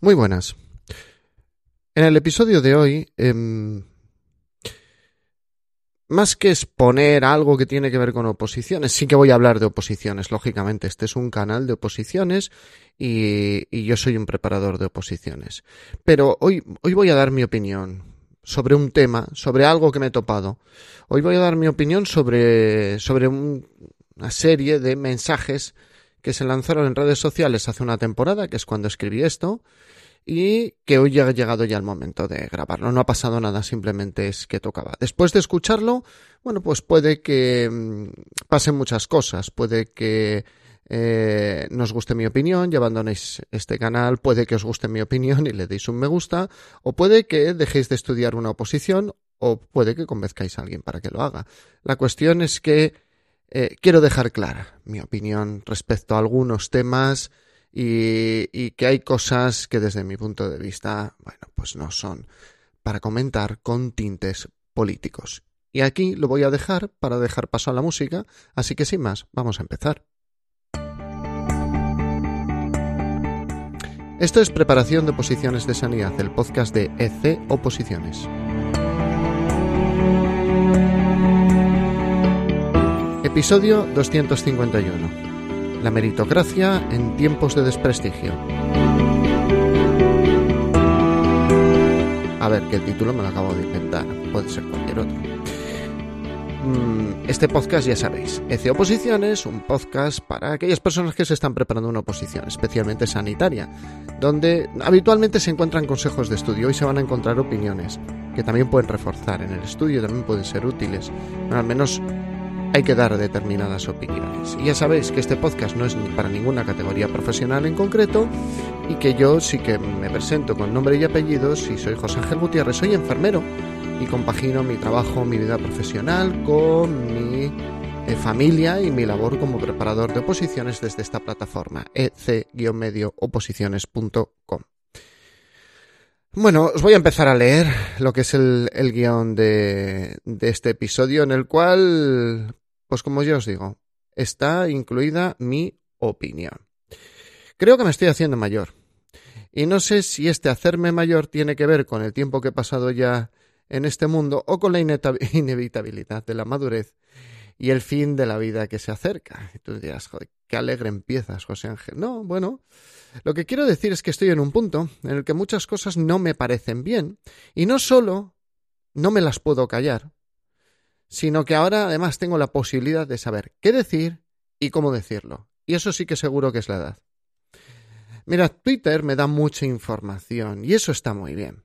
Muy buenas. En el episodio de hoy, em, más que exponer algo que tiene que ver con oposiciones, sí que voy a hablar de oposiciones, lógicamente. Este es un canal de oposiciones y, y yo soy un preparador de oposiciones. Pero hoy, hoy voy a dar mi opinión sobre un tema, sobre algo que me he topado. Hoy voy a dar mi opinión sobre, sobre un, una serie de mensajes que se lanzaron en redes sociales hace una temporada, que es cuando escribí esto, y que hoy ha llegado ya el momento de grabarlo. No ha pasado nada, simplemente es que tocaba. Después de escucharlo, bueno, pues puede que mm, pasen muchas cosas. Puede que eh, nos guste mi opinión y abandonéis este canal, puede que os guste mi opinión y le deis un me gusta, o puede que dejéis de estudiar una oposición, o puede que convenzcáis a alguien para que lo haga. La cuestión es que eh, quiero dejar clara mi opinión respecto a algunos temas y, que hay cosas que desde mi punto de vista, bueno, pues no son para comentar con tintes políticos. Y aquí lo voy a dejar para dejar paso a la música, así que sin más, vamos a empezar. Esto es Preparación de Oposiciones de Sanidad, el podcast de EC Oposiciones. Episodio 251. La meritocracia en tiempos de desprestigio. A ver, que el título me lo acabo de inventar, puede ser cualquier otro. Mm, este podcast ya sabéis, EC Oposiciones, un podcast para aquellas personas que se están preparando una oposición, especialmente sanitaria, donde habitualmente se encuentran consejos de estudio y se van a encontrar opiniones que también pueden reforzar en el estudio, también pueden ser útiles, bueno, al menos hay que dar determinadas opiniones. Y ya sabéis que este podcast no es para ninguna categoría profesional en concreto y que yo sí que me presento con nombre y apellidos y soy José Ángel Gutiérrez, soy enfermero y compagino mi trabajo, mi vida profesional con mi eh, familia y mi labor como preparador de oposiciones desde esta plataforma ec-oposiciones.com. Bueno, os voy a empezar a leer lo que es el, el guion de este episodio en el cual, pues como ya os digo, está incluida mi opinión. Creo que me estoy haciendo mayor. Y no sé si este hacerme mayor tiene que ver con el tiempo que he pasado ya en este mundo o con la inevitabilidad de la madurez y el fin de la vida que se acerca. Y tú dirás, joder, qué alegre empiezas, José Ángel. No, bueno, lo que quiero decir es que estoy en un punto en el que muchas cosas no me parecen bien y no solo no me las puedo callar, sino que ahora además tengo la posibilidad de saber qué decir y cómo decirlo. Y eso sí que seguro que es la edad. Mira, Twitter me da mucha información y eso está muy bien.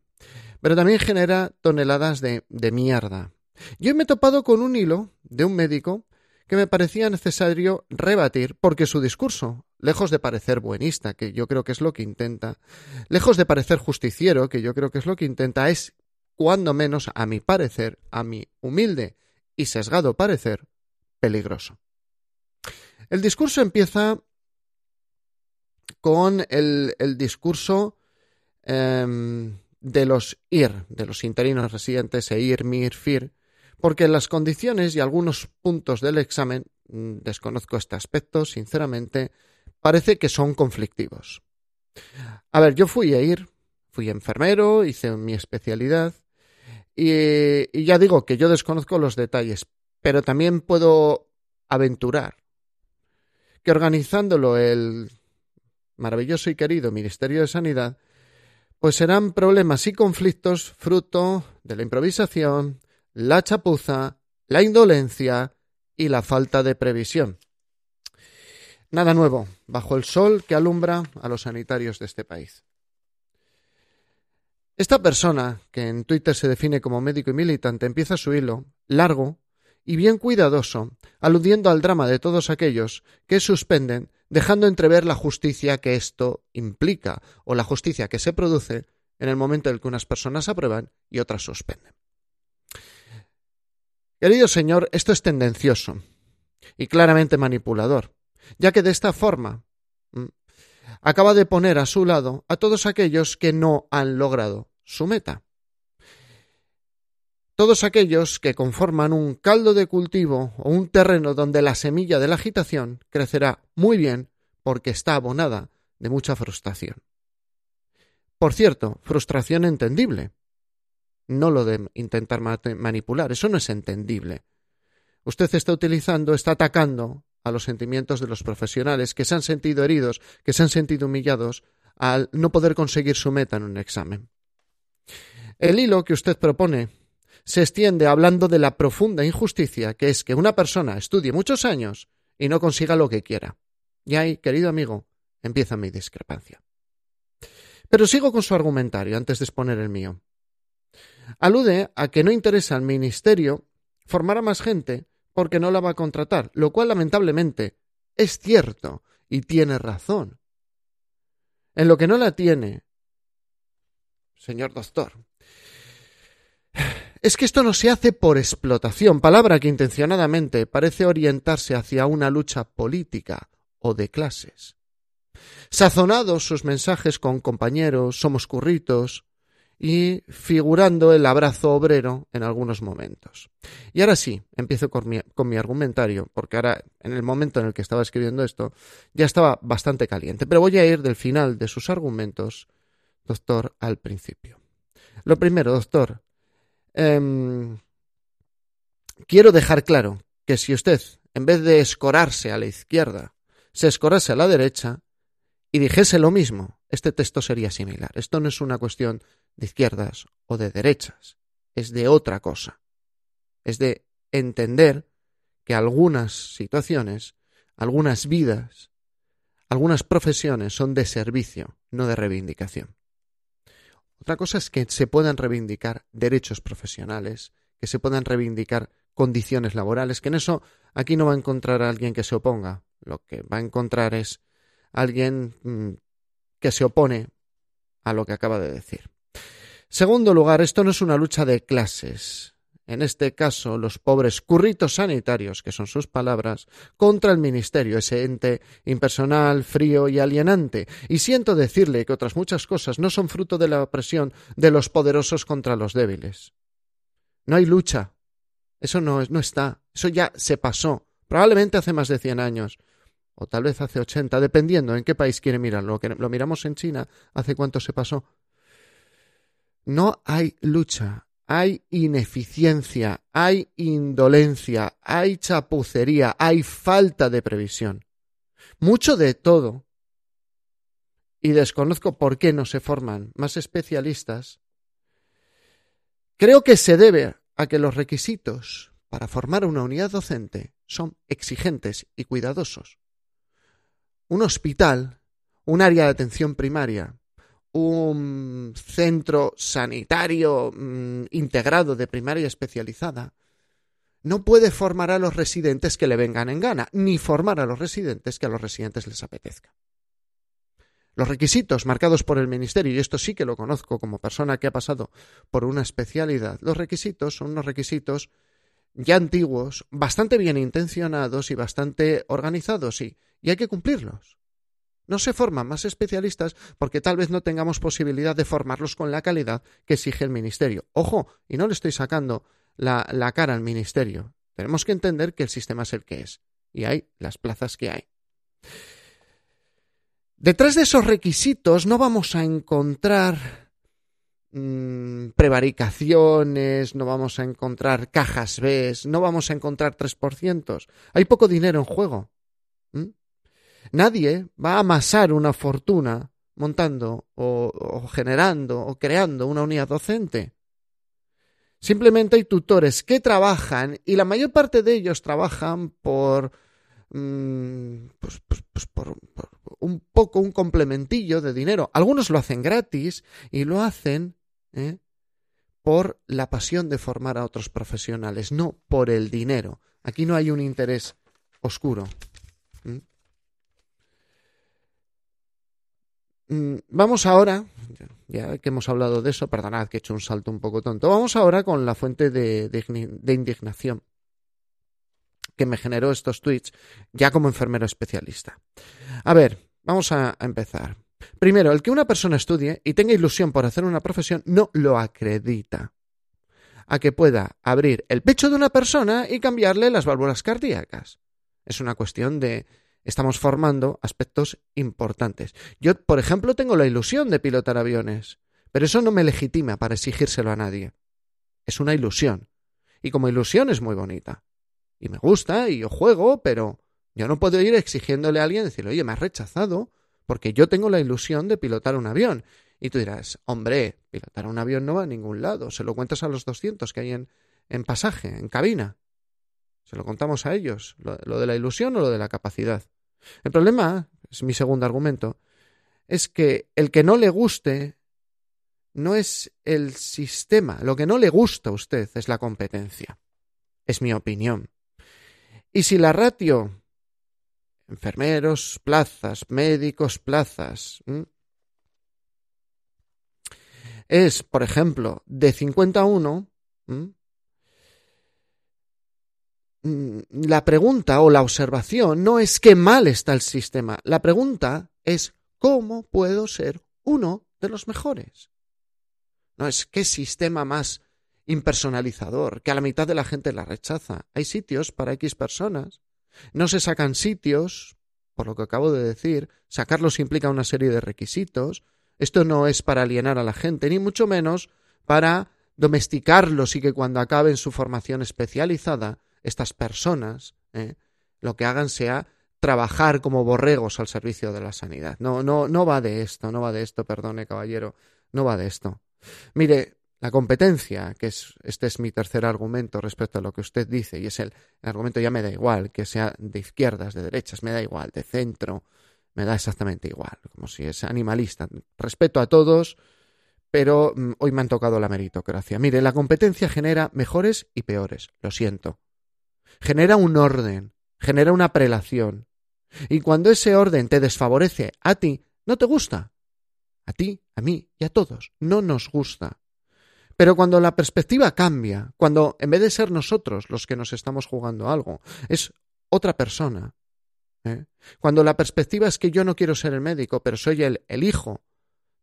Pero también genera toneladas de, de mierda. Yo me he topado con un hilo de un médico que me parecía necesario rebatir porque su discurso, lejos de parecer buenista, que yo creo que es lo que intenta, lejos de parecer justiciero, que yo creo que es lo que intenta, es, cuando menos, a mi parecer, a mi humilde y sesgado parecer, peligroso. El discurso empieza con el, discurso eh, de los IR, de los interinos residentes, EIR, MIR, FIR, porque las condiciones y algunos puntos del examen, mm, desconozco este aspecto, sinceramente, parece que son conflictivos. A ver, yo fui a ir, fui enfermero, hice mi especialidad, y, ya digo que yo desconozco los detalles, pero también puedo aventurar que organizándolo el maravilloso y querido Ministerio de Sanidad, pues serán problemas y conflictos fruto de la improvisación, la chapuza, la indolencia y la falta de previsión. Nada nuevo bajo el sol que alumbra a los sanitarios de este país. Esta persona, que en Twitter se define como médico y militante, empieza su hilo, largo y bien cuidadoso, aludiendo al drama de todos aquellos que suspenden, dejando entrever la justicia que esto implica, o la justicia que se produce en el momento en el que unas personas aprueban y otras suspenden. Querido señor, esto es tendencioso y claramente manipulador, ya que de esta forma acaba de poner a su lado a todos aquellos que no han logrado su meta. Todos aquellos que conforman un caldo de cultivo o un terreno donde la semilla de la agitación crecerá muy bien porque está abonada de mucha frustración. Por cierto, frustración entendible. No lo de intentar manipular, eso no es entendible. Usted está utilizando, está atacando a los sentimientos de los profesionales que se han sentido heridos, que se han sentido humillados al no poder conseguir su meta en un examen. El hilo que usted propone se extiende hablando de la profunda injusticia que es que una persona estudie muchos años y no consiga lo que quiera. Y ahí, querido amigo, empieza mi discrepancia. Pero sigo con su argumentario antes de exponer el mío. Alude a que no interesa al Ministerio formar a más gente porque no la va a contratar, lo cual lamentablemente es cierto y tiene razón. En lo que no la tiene, señor doctor, es que esto no se hace por explotación, palabra que intencionadamente parece orientarse hacia una lucha política o de clases. Sazonados sus mensajes con compañeros, somos curritos, y figurando el abrazo obrero en algunos momentos. Y ahora sí, empiezo con mi, argumentario, porque ahora, en el momento en el que estaba escribiendo esto, ya estaba bastante caliente, pero voy a ir del final de sus argumentos, doctor, al principio. Lo primero, doctor, em, quiero dejar claro que si usted, en vez de escorarse a la izquierda, se escorase a la derecha y dijese lo mismo, este texto sería similar. Esto no es una cuestión de izquierdas o de derechas, es de otra cosa. Es de entender que algunas situaciones, algunas vidas, algunas profesiones son de servicio, no de reivindicación. Otra cosa es que se puedan reivindicar derechos profesionales, que se puedan reivindicar condiciones laborales, que en eso aquí no va a encontrar a alguien que se oponga. Lo que va a encontrar es alguien mm, que se opone a lo que acaba de decir. Segundo lugar, esto no es una lucha de clases. En este caso, los pobres curritos sanitarios, que son sus palabras, contra el Ministerio, ese ente impersonal, frío y alienante. Y siento decirle que otras muchas cosas no son fruto de la opresión de los poderosos contra los débiles. No hay lucha. Eso no, está. Eso ya se pasó. Probablemente hace más de cien años. O tal vez hace ochenta, dependiendo en qué país quiere mirarlo. Lo miramos en China, ¿hace cuánto se pasó? no hay lucha, hay ineficiencia, hay indolencia, hay chapucería, hay falta de previsión. Mucho de todo. Y desconozco por qué no se forman más especialistas. Creo que se debe a que los requisitos para formar una unidad docente son exigentes y cuidadosos. Un hospital, un área de atención primaria, un centro sanitario mm, integrado de primaria especializada, no puede formar a los residentes que le vengan en gana, ni formar a los residentes que a los residentes les apetezca. Los requisitos marcados por el Ministerio, y esto sí que lo conozco como persona que ha pasado por una especialidad, los requisitos son unos requisitos ya antiguos, bastante bien intencionados y bastante organizados, y hay que cumplirlos. No se forman más especialistas porque tal vez no tengamos posibilidad de formarlos con la calidad que exige el Ministerio. Ojo, y no le estoy sacando la, la cara al Ministerio. Tenemos que entender que el sistema es el que es y hay las plazas que hay. Detrás de esos requisitos no vamos a encontrar mm, prevaricaciones, no vamos a encontrar cajas B, no vamos a encontrar 3%. Hay poco dinero en juego. Nadie va a amasar una fortuna montando o, generando o creando una unidad docente. Simplemente hay tutores que trabajan y la mayor parte de ellos trabajan por, mm, pues, pues, pues por, un poco un complementillo de dinero. Algunos lo hacen gratis y lo hacen ¿eh? por la pasión de formar a otros profesionales, no por el dinero. Aquí no hay un interés oscuro. Vamos ahora, ya que hemos hablado de eso, perdonad que he hecho un salto un poco tonto, vamos ahora con la fuente de, indignación que me generó estos tweets ya como enfermero especialista. A ver, vamos a, empezar. Primero, el que una persona estudie y tenga ilusión por hacer una profesión no lo acredita a que pueda abrir el pecho de una persona y cambiarle las válvulas cardíacas. Es una cuestión de estamos formando aspectos importantes. Yo, por ejemplo, tengo la ilusión de pilotar aviones, pero eso no me legitima para exigírselo a nadie. Es una ilusión. Y como ilusión es muy bonita. Y me gusta y yo juego, pero yo no puedo ir exigiéndole a alguien decirle, oye, me has rechazado porque yo tengo la ilusión de pilotar un avión. Y tú dirás, hombre, pilotar un avión no va a ningún lado. Se lo cuentas a los 200 que hay en, en pasaje, en cabina. Se lo contamos a ellos, lo, de la ilusión o lo de la capacidad. El problema, es mi segundo argumento, es que el que no le guste no es el sistema, lo que no le gusta a usted es la competencia. Es mi opinión. Y si la ratio enfermeros, plazas, médicos, plazas, es, por ejemplo, de 51, Mm, la pregunta o la observación no es qué mal está el sistema, la pregunta es cómo puedo ser uno de los mejores. No es qué sistema más impersonalizador, que a la mitad de la gente la rechaza. Hay sitios para X personas. No se sacan sitios, por lo que acabo de decir, sacarlos implica una serie de requisitos. Esto no es para alienar a la gente, ni mucho menos para domesticarlos y que cuando acaben su formación especializada estas personas ¿eh? lo que hagan sea trabajar como borregos al servicio de la sanidad. No, no, no va de esto, no va de esto, perdone, caballero, no va de esto. Mire, la competencia, que es, este es mi tercer argumento respecto a lo que usted dice, y es el, el argumento ya me da igual, que sea de izquierdas, de derechas, me da igual, de centro, me da exactamente igual, como si es animalista. Respeto a todos, pero mm, hoy me han tocado la meritocracia. Mire, la competencia genera mejores y peores, lo siento genera un orden, genera una prelación. Y cuando ese orden te desfavorece a ti, no te gusta. A ti, a mí y a todos, no nos gusta. Pero cuando la perspectiva cambia, cuando en vez de ser nosotros los que nos estamos jugando algo, es otra persona. ¿eh? Cuando la perspectiva es que yo no quiero ser el médico, pero soy el, el hijo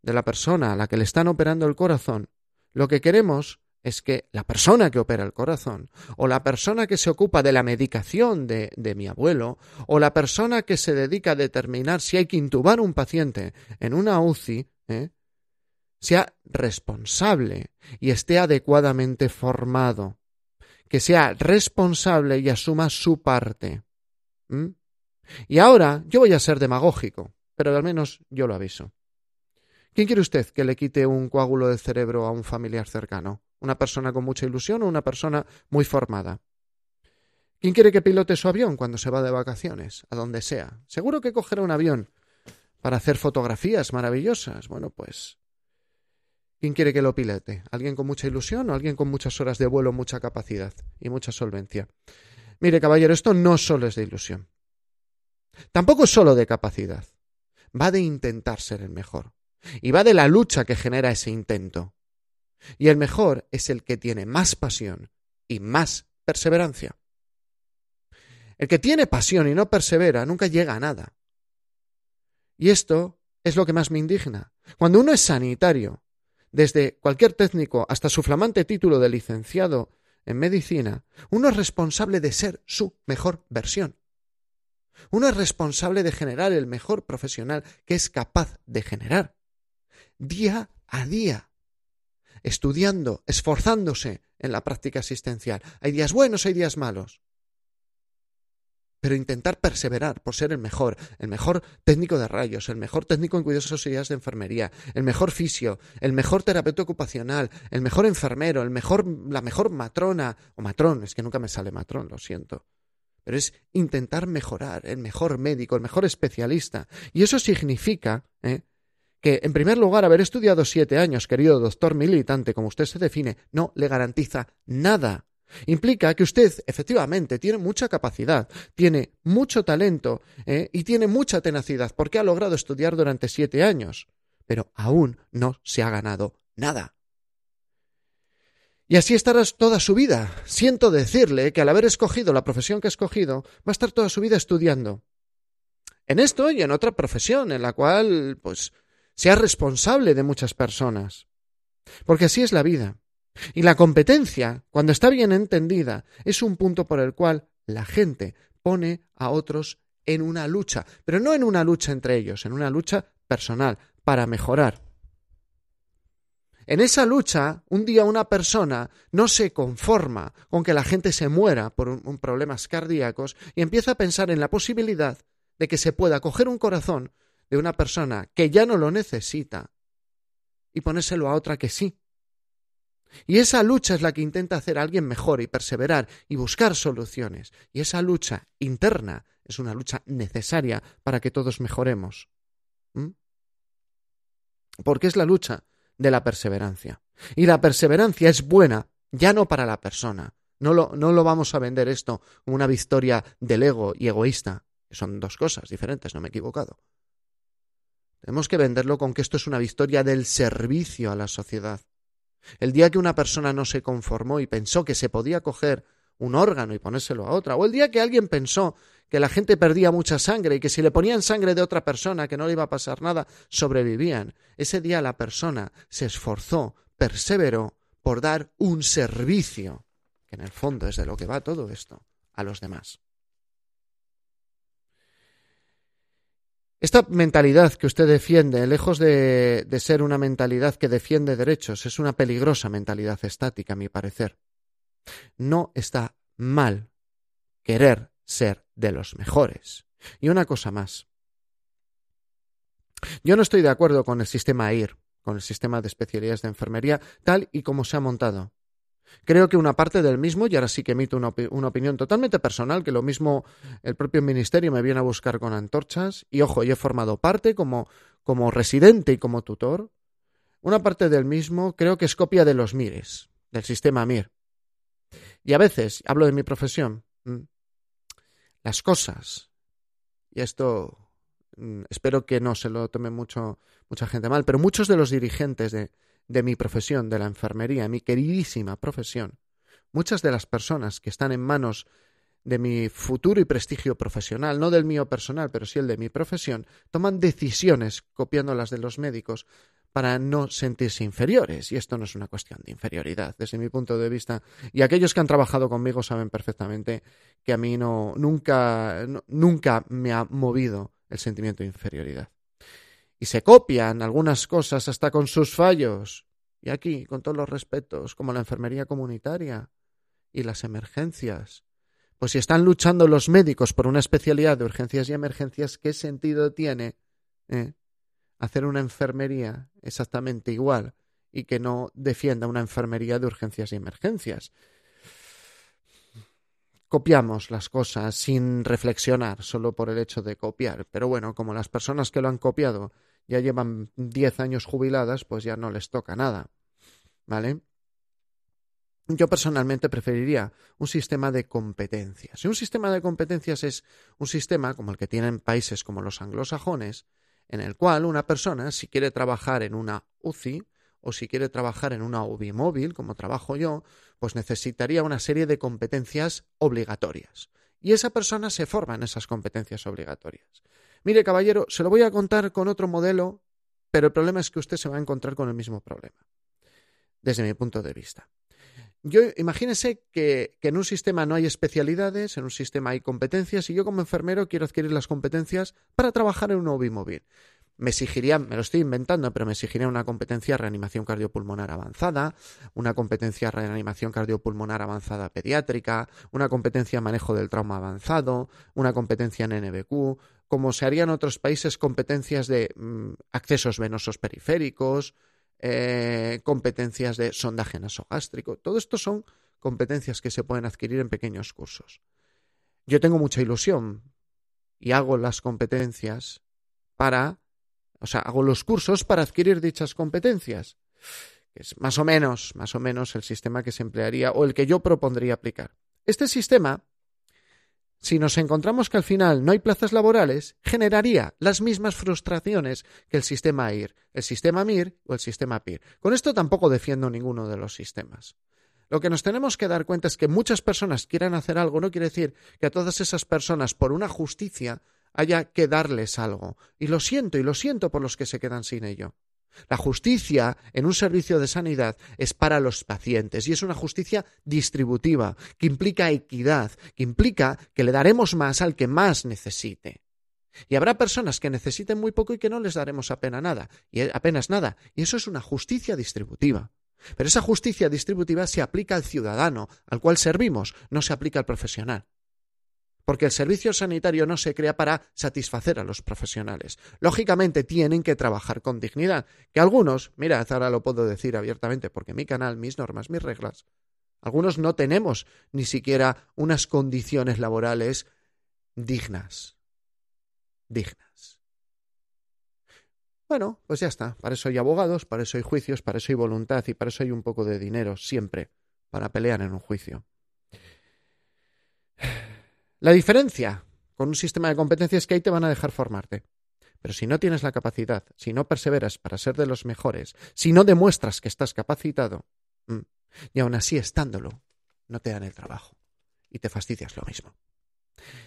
de la persona a la que le están operando el corazón, lo que queremos es que la persona que opera el corazón, o la persona que se ocupa de la medicación de, de, mi abuelo, o la persona que se dedica a determinar si hay que intubar un paciente en una UCI, ¿eh? sea responsable y esté adecuadamente formado, que sea responsable y asuma su parte. Y ahora yo voy a ser demagógico, pero al menos yo lo aviso. ¿Quién quiere usted que le quite un coágulo de cerebro a un familiar cercano? ¿Una persona con mucha ilusión o una persona muy formada? ¿Quién quiere que pilote su avión cuando se va de vacaciones, a donde sea? Seguro que cogerá un avión para hacer fotografías maravillosas. Bueno, pues. ¿Quién quiere que lo pilote? ¿Alguien con mucha ilusión o alguien con muchas horas de vuelo, mucha capacidad y mucha solvencia? Mire, caballero, esto no solo es de ilusión. Tampoco es solo de capacidad. Va de intentar ser el mejor. Y va de la lucha que genera ese intento. Y el mejor es el que tiene más pasión y más perseverancia. El que tiene pasión y no persevera nunca llega a nada. Y esto es lo que más me indigna. Cuando uno es sanitario, desde cualquier técnico hasta su flamante título de licenciado en medicina, uno es responsable de ser su mejor versión. Uno es responsable de generar el mejor profesional que es capaz de generar día a día, estudiando, esforzándose en la práctica asistencial. Hay días buenos, hay días malos. Pero intentar perseverar por ser el mejor, el mejor técnico de rayos, el mejor técnico en cuidados auxiliares de enfermería, el mejor fisio, el mejor terapeuta ocupacional, el mejor enfermero, el mejor, la mejor matrona, o matrón, es que nunca me sale matrón, lo siento. Pero es intentar mejorar, el mejor médico, el mejor especialista. Y eso significa ¿eh? Que, en primer lugar, haber estudiado siete años, querido doctor militante, como usted se define, no le garantiza nada. Implica que usted efectivamente tiene mucha capacidad, tiene mucho talento ¿eh? y tiene mucha tenacidad, porque ha logrado estudiar durante siete años, pero aún no se ha ganado nada. Y así estarás toda su vida. Siento decirle que al haber escogido la profesión que ha escogido, va a estar toda su vida estudiando. En esto y en otra profesión, en la cual, pues, sea responsable de muchas personas. Porque así es la vida. Y la competencia, cuando está bien entendida, es un punto por el cual la gente pone a otros en una lucha, pero no en una lucha entre ellos, en una lucha personal, para mejorar. En esa lucha, un día una persona no se conforma con que la gente se muera por un, problemas cardíacos y empieza a pensar en la posibilidad de que se pueda coger un corazón de una persona que ya no lo necesita y ponérselo a otra que sí. Y esa lucha es la que intenta hacer a alguien mejor y perseverar y buscar soluciones. Y esa lucha interna es una lucha necesaria para que todos mejoremos. ¿Mm? Porque es la lucha de la perseverancia. Y la perseverancia es buena, ya no para la persona. No lo, no lo vamos a vender esto como una victoria del ego y egoísta, son dos cosas diferentes, no me he equivocado. Tenemos que venderlo con que esto es una victoria del servicio a la sociedad. El día que una persona no se conformó y pensó que se podía coger un órgano y ponérselo a otra, o el día que alguien pensó que la gente perdía mucha sangre y que si le ponían sangre de otra persona que no le iba a pasar nada, sobrevivían. Ese día la persona se esforzó, perseveró por dar un servicio, que en el fondo es de lo que va todo esto, a los demás. Esta mentalidad que usted defiende, lejos de, ser una mentalidad que defiende derechos, es una peligrosa mentalidad estática, a mi parecer. No está mal querer ser de los mejores. Y una cosa más. Yo no estoy de acuerdo con el sistema AIR, con el sistema de especialidades de enfermería, tal y como se ha montado. Creo que una parte del mismo, y ahora sí que emito una, una, opinión totalmente personal, que lo mismo el propio ministerio me viene a buscar con antorchas, y ojo, yo he formado parte como, como residente y como tutor. Una parte del mismo creo que es copia de los MIRES, del sistema MIR. Y a veces, hablo de mi profesión, las cosas, y esto mm, espero que no se lo tome mucho, mucha gente mal, pero muchos de los dirigentes de, de mi profesión, de la enfermería, mi queridísima profesión, muchas de las personas que están en manos de mi futuro y prestigio profesional, no del mío personal, pero sí el de mi profesión, toman decisiones copiando las de los médicos para no sentirse inferiores. Y esto no es una cuestión de inferioridad, desde mi punto de vista. Y aquellos que han trabajado conmigo saben perfectamente que a mí no, nunca, nunca me ha movido el sentimiento de inferioridad. Y se copian algunas cosas hasta con sus fallos. Y aquí, con todos los respetos, como la enfermería comunitaria y las emergencias. Pues si están luchando los médicos por una especialidad de urgencias y emergencias, ¿qué sentido tiene eh, hacer una enfermería exactamente igual y que no defienda una enfermería de urgencias y emergencias. Copiamos las cosas sin reflexionar solo por el hecho de copiar, pero bueno, como las personas que lo han copiado ya llevan diez años jubiladas, pues ya no les toca nada. ¿Vale? Yo personalmente preferiría un sistema de competencias. Y un sistema de competencias es un sistema como el que tienen países como los anglosajones, en el cual una persona, si quiere trabajar en una UCI o si quiere trabajar en una UBI móvil, como trabajo yo, pues necesitaría una serie de competencias obligatorias. Y esa persona se forma en esas competencias obligatorias. Mire, caballero, se lo voy a contar con otro modelo, pero el problema es que usted se va a encontrar con el mismo problema, desde mi punto de vista. Yo imagínese que, que, en un sistema no hay especialidades, en un sistema hay competencias y yo como enfermero quiero adquirir las competencias para trabajar en un móvil. Me exigiría, me lo estoy inventando, pero me exigiría una competencia de reanimación cardiopulmonar avanzada, una competencia de reanimación cardiopulmonar avanzada pediátrica, una competencia de manejo del trauma avanzado, una competencia en NBQ, como se haría en otros países competencias de mm, accesos venosos periféricos, eh, competencias de sondaje nasogástrico. Todo esto son competencias que se pueden adquirir en pequeños cursos. Yo tengo mucha ilusión y hago las competencias para, o sea, hago los cursos para adquirir dichas competencias. Es más o menos, más o menos el sistema que se emplearía o el que yo propondría aplicar. Este sistema si nos encontramos que al final no hay plazas laborales, generaría las mismas frustraciones que el sistema AIR, el sistema MIR o el sistema PIR. Con esto tampoco defiendo ninguno de los sistemas. Lo que nos tenemos que dar cuenta es que muchas personas quieran hacer algo, no quiere decir que a todas esas personas, por una justicia, haya que darles algo. Y lo siento, y lo siento por los que se quedan sin ello. La justicia en un servicio de sanidad es para los pacientes y es una justicia distributiva, que implica equidad, que implica que le daremos más al que más necesite. Y habrá personas que necesiten muy poco y que no les daremos apenas nada, y apenas nada, y eso es una justicia distributiva. Pero esa justicia distributiva se aplica al ciudadano, al cual servimos, no se aplica al profesional porque el servicio sanitario no se crea para satisfacer a los profesionales. Lógicamente tienen que trabajar con dignidad, que algunos, mirad, ahora lo puedo decir abiertamente, porque mi canal, mis normas, mis reglas, algunos no tenemos ni siquiera unas condiciones laborales dignas. Dignas. Bueno, pues ya está. Para eso hay abogados, para eso hay juicios, para eso hay voluntad y para eso hay un poco de dinero siempre para pelear en un juicio. La diferencia con un sistema de competencias es que ahí te van a dejar formarte. Pero si no tienes la capacidad, si no perseveras para ser de los mejores, si no demuestras que estás capacitado, mm, y aún así estándolo, no te dan el trabajo y te fastidias lo mismo.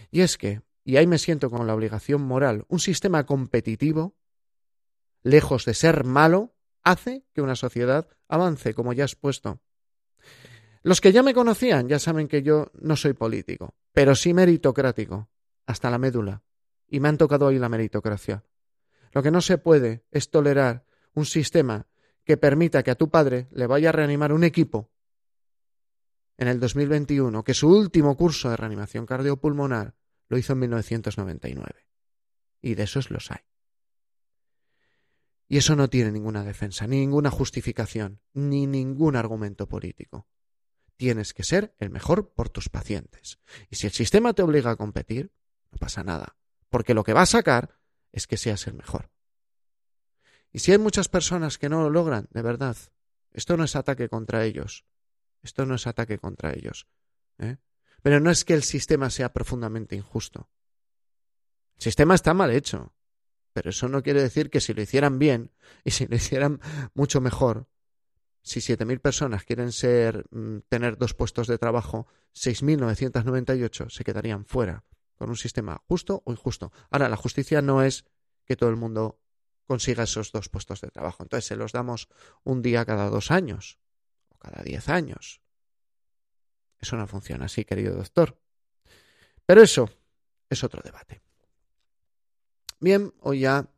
Y es que, y ahí me siento con la obligación moral, un sistema competitivo, lejos de ser malo, hace que una sociedad avance, como ya has puesto. Los que ya me conocían ya saben que yo no soy político, pero sí meritocrático, hasta la médula. Y me han tocado hoy la meritocracia. Lo que no se puede es tolerar un sistema que permita que a tu padre le vaya a reanimar un equipo en el 2021, que su último curso de reanimación cardiopulmonar lo hizo en 1999. Y de esos los hay. Y eso no tiene ninguna defensa, ni ninguna justificación, ni ningún argumento político tienes que ser el mejor por tus pacientes. Y si el sistema te obliga a competir, no pasa nada, porque lo que va a sacar es que seas el mejor. Y si hay muchas personas que no lo logran, de verdad, esto no es ataque contra ellos, esto no es ataque contra ellos. ¿eh? Pero no es que el sistema sea profundamente injusto. El sistema está mal hecho, pero eso no quiere decir que si lo hicieran bien y si lo hicieran mucho mejor, si 7.000 personas quieren ser, mm, tener dos puestos de trabajo, 6.998 se quedarían fuera con un sistema justo o injusto. Ahora, la justicia no es que todo el mundo consiga esos dos puestos de trabajo. Entonces, se los damos un día cada dos años o cada diez años. Eso no funciona así, querido doctor. Pero eso es otro debate. Bien, hoy ya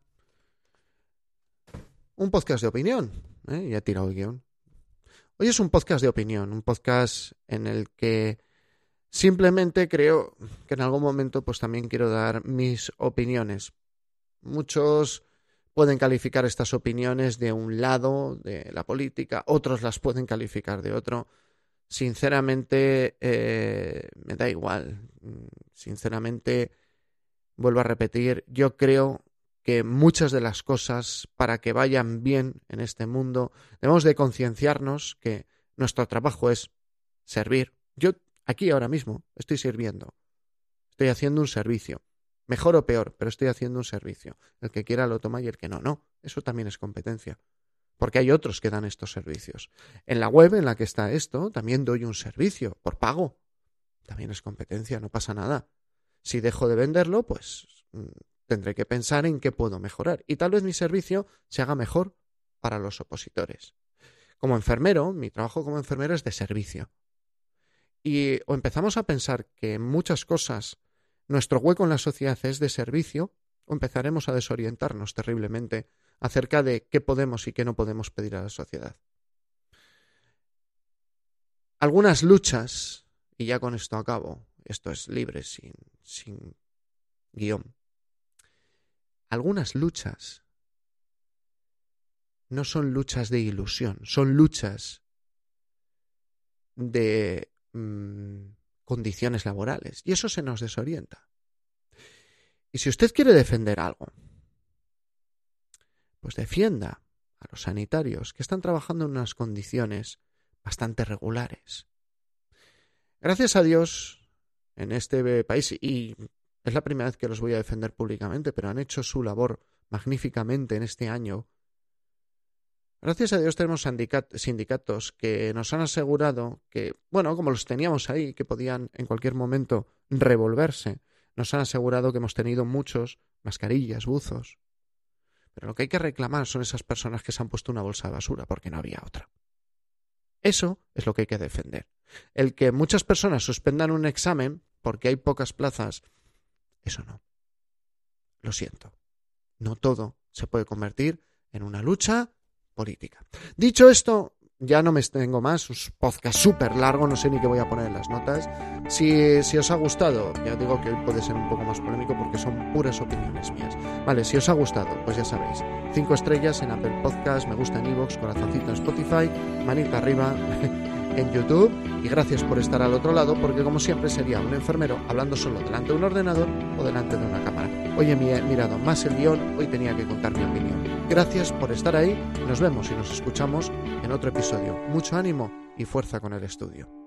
un podcast de opinión. ¿eh? Ya he tirado el guion. Hoy es un podcast de opinión, un podcast en el que simplemente creo que en algún momento pues también quiero dar mis opiniones. Muchos pueden calificar estas opiniones de un lado de la política, otros las pueden calificar de otro. Sinceramente, eh, me da igual. Sinceramente, vuelvo a repetir, yo creo que muchas de las cosas, para que vayan bien en este mundo, debemos de concienciarnos que nuestro trabajo es servir. Yo aquí ahora mismo estoy sirviendo. Estoy haciendo un servicio. Mejor o peor, pero estoy haciendo un servicio. El que quiera lo toma y el que no, no. Eso también es competencia. Porque hay otros que dan estos servicios. En la web en la que está esto, también doy un servicio por pago. También es competencia, no pasa nada. Si dejo de venderlo, pues mm, tendré que pensar en qué puedo mejorar y tal vez mi servicio se haga mejor para los opositores. Como enfermero, mi trabajo como enfermero es de servicio. Y o empezamos a pensar que en muchas cosas nuestro hueco en la sociedad es de servicio, o empezaremos a desorientarnos terriblemente acerca de qué podemos y qué no podemos pedir a la sociedad. Algunas luchas, y ya con esto acabo, esto es libre, sin, sin guion, algunas luchas no son luchas de ilusión, son luchas de mm, condiciones laborales. Y eso se nos desorienta. Y si usted quiere defender algo, pues defienda a los sanitarios que están trabajando en unas condiciones bastante regulares. Gracias a Dios, en este país, y es la primera vez que los voy a defender públicamente, pero han hecho su labor magníficamente en este año. Gracias a Dios tenemos sindicatos que nos han asegurado que, bueno, como los teníamos ahí, que podían en cualquier momento revolverse, nos han asegurado que hemos tenido muchos mascarillas, buzos. Pero lo que hay que reclamar son esas personas que se han puesto una bolsa de basura porque no había otra. Eso es lo que hay que defender. El que muchas personas suspendan un examen porque hay pocas plazas, eso no. Lo siento. No todo se puede convertir en una lucha política. Dicho esto, ya no me tengo más, un podcast súper largo, no sé ni qué voy a poner en las notas. Si, si, os ha gustado, ya digo que hoy puede ser un poco más polémico porque son puras opiniones mías. Vale, si os ha gustado, pues ya sabéis, cinco estrellas en Apple Podcast, me gusta en Evox, corazoncito en Spotify, manita arriba en YouTube y gracias por estar al otro lado porque como siempre sería un enfermero hablando solo delante de un ordenador o delante de una cámara. Hoy he mirado más el guion, hoy tenía que contar mi opinión. Gracias por estar ahí, nos vemos y nos escuchamos en otro episodio. Mucho ánimo y fuerza con el estudio.